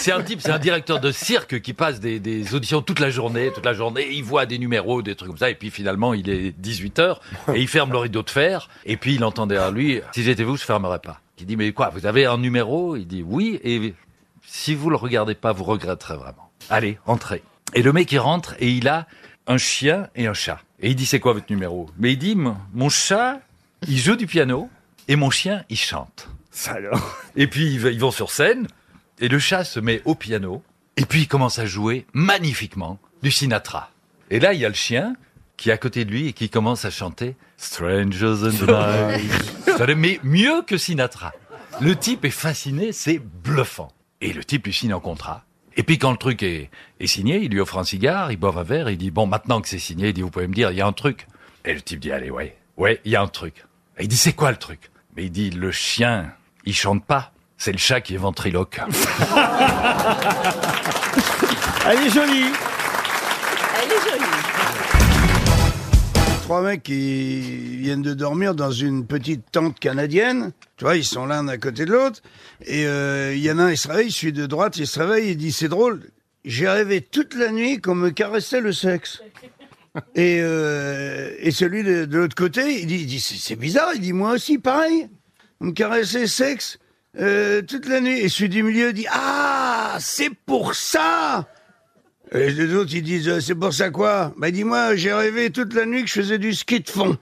C'est un type, c'est un directeur de cirque qui passe des, des auditions toute la journée, toute la journée. Il voit des numéros, des trucs comme ça, et puis finalement, il est 18 h et il ferme le rideau de fer. Et puis il entend derrière lui Si j'étais vous, je fermerais pas. Il dit Mais quoi Vous avez un numéro? Il dit Oui. Et si vous le regardez pas, vous regretterez vraiment. Allez, entrez. Et le mec il rentre et il a un chien et un chat. Et il dit C'est quoi votre numéro? Mais il dit Mon chat, il joue du piano et mon chien, il chante. Ça alors. Et puis ils vont sur scène et le chat se met au piano et puis il commence à jouer magnifiquement du Sinatra. Et là, il y a le chien qui est à côté de lui et qui commence à chanter Strangers in the Night. Mais mieux que Sinatra. Le type est fasciné, c'est bluffant. Et le type lui signe un contrat. Et puis quand le truc est, est signé, il lui offre un cigare, il boit un verre, il dit bon maintenant que c'est signé, il dit vous pouvez me dire il y a un truc. Et le type dit allez ouais ouais il y a un truc. Et il dit c'est quoi le truc? Mais il dit le chien il chante pas, c'est le chat qui est ventriloque. Elle est jolie. Elle est jolie. Trois mecs qui viennent de dormir dans une petite tente canadienne. Tu vois, ils sont l'un à côté de l'autre. Et euh, il y en a un, il se réveille, celui de droite, il se réveille, il dit, c'est drôle, j'ai rêvé toute la nuit qu'on me caressait le sexe. Et, euh, et celui de, de l'autre côté, il dit, il dit c'est c'est bizarre, il dit, moi aussi, pareil. On me caressait le sexe euh, toute la nuit. Et celui du milieu dit, ah, c'est pour ça et les autres, ils disent, c'est pour ça quoi? Bah dis-moi, j'ai rêvé toute la nuit que je faisais du ski de fond.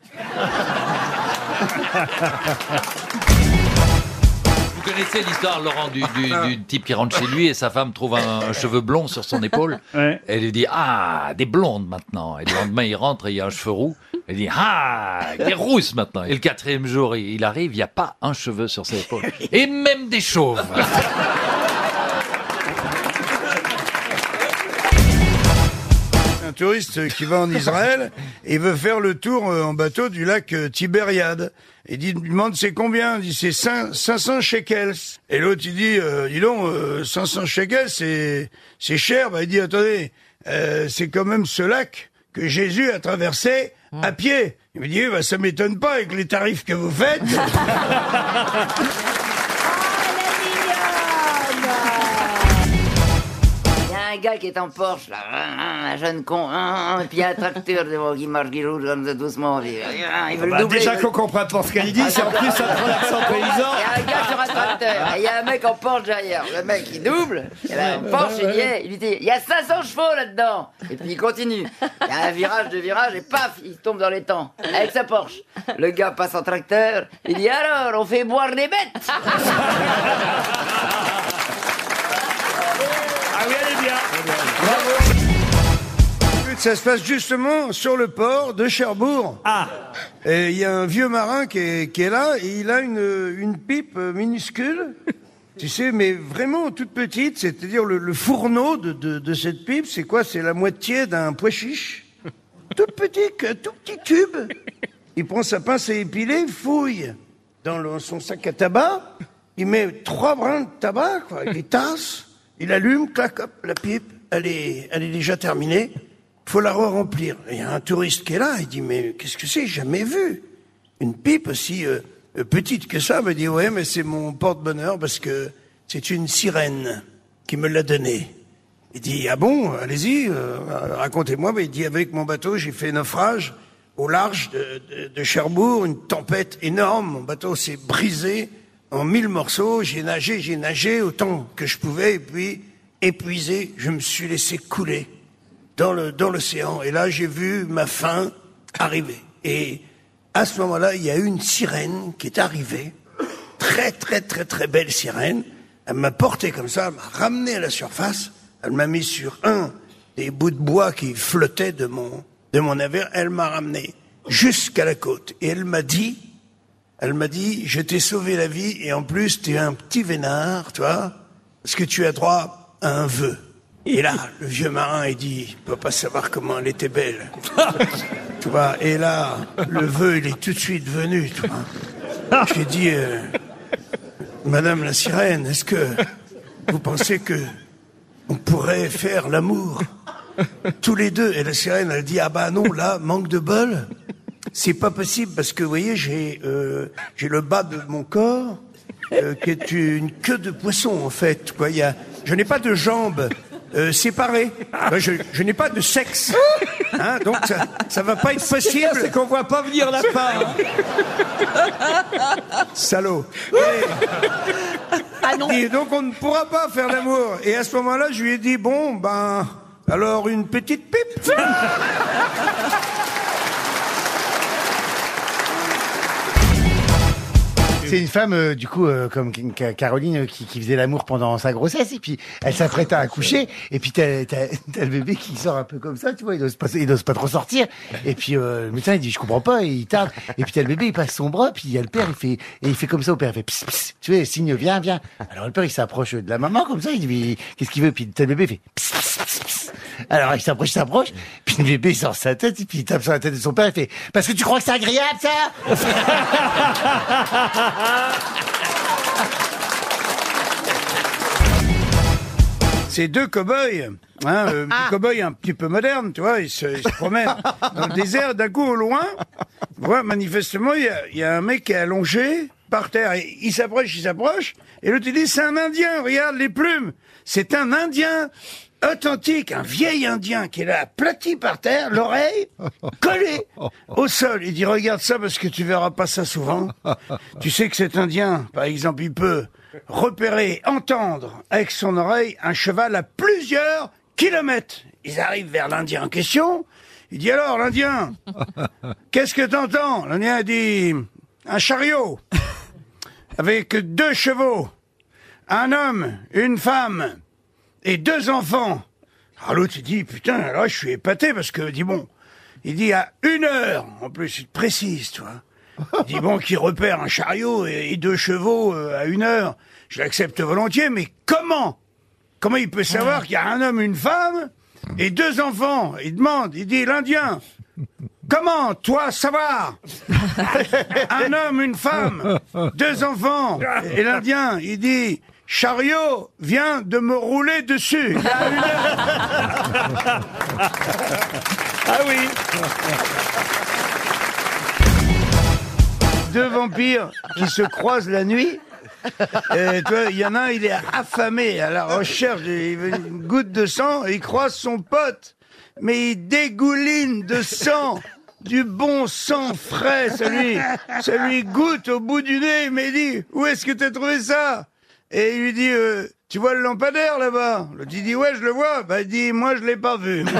Vous connaissez l'histoire, Laurent, du, du- du type qui rentre chez lui et sa femme trouve un, un cheveu blond sur son épaule. Ouais. Elle lui dit Ah, des blondes maintenant. Et le lendemain, il rentre et il y a un cheveu roux. Elle dit Ah, des rousses maintenant. Et le quatrième jour, il il arrive, il n'y a pas un cheveu sur ses épaules. Et même des chauves. touriste qui va en Israël et veut faire le tour euh, en bateau du lac euh, Tibériade. Et dit, demande c'est combien? Il dit c'est cin- 500 shekels. Et l'autre il dit, euh, dis donc, euh, 500 shekels c'est c'est cher. Bah, il dit attendez, euh, c'est quand même ce lac que Jésus a traversé à pied. Il me dit bah, ça m'étonne pas avec les tarifs que vous faites. gars qui est en Porsche, là, un jeune con, et puis il y a un tracteur devant qui marche, qui roule comme ça doucement. Il veut le Bah, doubler. déjà il qu'on comprend pas ce qu'elle dit, c'est en plus un paysan. Il y a un gars sur un tracteur, et il y a un mec en Porsche derrière. Le mec, il double, et là, en Porsche, il dit, hey, il lui dit, il y a 500 chevaux là-dedans. Et puis il continue. Il y a un virage, deux virages, et paf, il tombe dans les temps, avec sa Porsche. Le gars passe en tracteur, il dit, alors, on fait boire des bêtes. Ça se passe justement sur le port de Cherbourg. Ah, Et il y a un vieux marin qui est, qui est là et il a une, une pipe euh, minuscule, tu sais, mais vraiment toute petite, c'est-à-dire le, le fourneau de, de, de cette pipe, c'est quoi? C'est la moitié d'un pois chiche. Tout petit, tout petit cube. Il prend sa pince à épiler, il fouille dans le- son sac à tabac, il met trois brins de tabac, quoi, il les tasse, il allume, clac, hop, la pipe, elle est, elle est déjà terminée, faut la re-remplir. Il y a un touriste qui est là, il dit, mais qu'est-ce que c'est? Jamais vu. Une pipe aussi euh, euh, petite que ça, me dit, ouais, mais c'est mon porte-bonheur parce que c'est une sirène qui me l'a donnée. Il dit, ah bon, allez-y, euh, racontez-moi. Mais il dit, avec mon bateau, j'ai fait naufrage au large de, de- de Cherbourg, une tempête énorme. Mon bateau s'est brisé en mille morceaux. J'ai nagé, j'ai nagé autant que je pouvais. Et puis, épuisé, je me suis laissé couler dans le dans l'océan. Et là, j'ai vu ma fin arriver. Et à ce moment-là, il y a eu une sirène qui est arrivée, très très très très belle sirène. Elle m'a porté comme ça, elle m'a ramené à la surface. Elle m'a mis sur un des bouts de bois qui flottaient de mon de mon navire. Elle m'a ramené jusqu'à la côte et elle m'a dit, elle m'a dit, je t'ai sauvé la vie et en plus tu es un petit vénard, toi, parce que tu as droit à un vœu. Et là, le vieux marin, il dit, il peut pas savoir comment elle était belle. tu vois, et là, le vœu, il est tout de suite venu, tu vois. J'ai dit, euh, Madame la sirène, est-ce que vous pensez que on pourrait faire l'amour? Tous les deux Et la sirène, elle dit, ah bah non, là, manque de bol. C'est pas possible parce que, vous voyez, j'ai euh, le bas de mon corps euh, qui est une queue de poisson, en fait. Quoi. Y a, je n'ai pas de jambes euh, séparées. Ben, je je n'ai pas de sexe. Hein, donc ça, ça va pas être possible. C'est qu'on voit pas venir la part. Salaud. Et donc on ne pourra pas faire l'amour. Et à ce moment-là, je lui ai dit bon ben alors une petite pipe. C'est une femme, euh, du coup, euh, comme Ca- Caroline, qui, qui faisait l'amour pendant sa grossesse, et puis elle s'apprêtait à accoucher, et puis t'as, t'as, le bébé qui sort un peu comme ça, tu vois, il n'ose pas, il pas trop sortir, et puis euh, le médecin il dit je comprends pas, et il tarde, et puis t'as le bébé, il passe son bras, puis il y a le père, il fait, et il fait comme ça au père, il fait pss, pss, tu vois, signe viens, viens. Alors le père il s'approche de la maman comme ça, il dit qu'est-ce qu'il veut, puis t'as le bébé, il fait pss, pss. Alors il s'approche, il s'approche, puis le bébé sort sa tête, et puis il tape sur la tête de son père, il fait parce que tu crois que c'est agréable ça? C'est deux cow-boys, hein, euh, des cow-boys un petit peu modernes, tu vois, ils se, ils se promènent dans le désert. D'un coup, au loin, vois, manifestement, il y a, il y a un mec qui est allongé par terre. Et il s'approche, il s'approche, et l'autre il dit c'est un Indien. Regarde les plumes. C'est un Indien authentique, un vieil Indien qui est aplati par terre, l'oreille collée au sol. Il dit regarde ça parce que tu verras pas ça souvent. Tu sais que cet Indien, par exemple, il peut repérer, entendre avec son oreille un cheval à plusieurs kilomètres. Ils arrivent vers l'Indien en question. Il dit alors l'Indien, qu'est-ce que t'entends? L'Indien dit un chariot avec deux chevaux, un homme, une femme et deux enfants. Alors l'autre il dit putain alors je suis épaté parce que dit bon il dit à une heure en plus il te précise tu vois. Il dit bon qu'il repère un chariot et, et deux chevaux euh, à une heure je l'accepte volontiers mais comment? Comment il peut savoir qu'il y a un homme une femme et deux enfants? Il demande il dit l'Indien Comment, toi, savoir Un homme, une femme, deux enfants. Et l'Indien, il dit, chariot vient de me rouler dessus. Il y a une heure. Ah oui. Deux vampires qui se croisent la nuit. Et tu vois, il y en a un, il est affamé à la recherche d'une goutte de sang et il croise son pote. Mais il dégouline de sang, du bon sang frais. Ça lui, ça lui goûte au bout du nez. Mais il dit, où est-ce que t'as trouvé ça? Et il lui dit, euh, tu vois le lampadaire là-bas? L'autre il dit, ouais, je le vois. Bah, il dit, moi, je l'ai pas vu.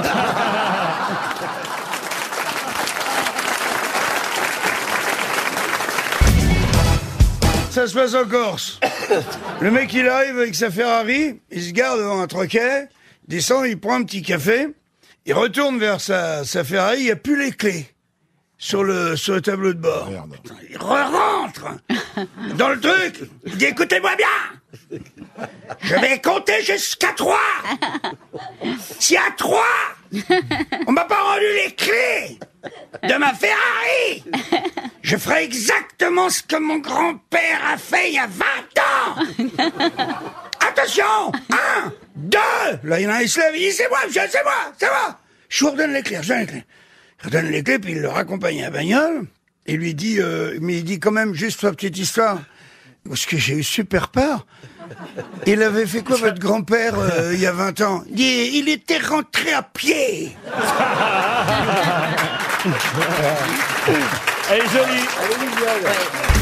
Ça se passe en Corse. Le mec, il arrive avec sa Ferrari, il se garde devant un troquet, descend, il prend un petit café, il retourne vers sa, sa Ferrari, il n'y a plus les clés sur le, sur le tableau de bord. Il re-rentre dans le truc. Il dit, écoutez-moi bien. Je vais compter jusqu'à trois. S'il y a trois, on m'a pas rendu les clés de ma Ferrari. Je ferai exactement ce que mon grand-père a fait il y a 20 ans. Attention Un, deux Là, il y en a un, il se lève, il dit, c'est moi, monsieur, c'est moi, c'est moi Je vous redonne les clés, je vous donne les clés. Il redonne les clés, puis il le raccompagne à la bagnole, et lui dit, euh, mais il dit quand même, juste sa petite histoire, parce que j'ai eu super peur. Il avait fait quoi, votre grand-père, euh, il y a 20 ans? Il, dit, il était rentré à pied Elle est jolie. Ouais.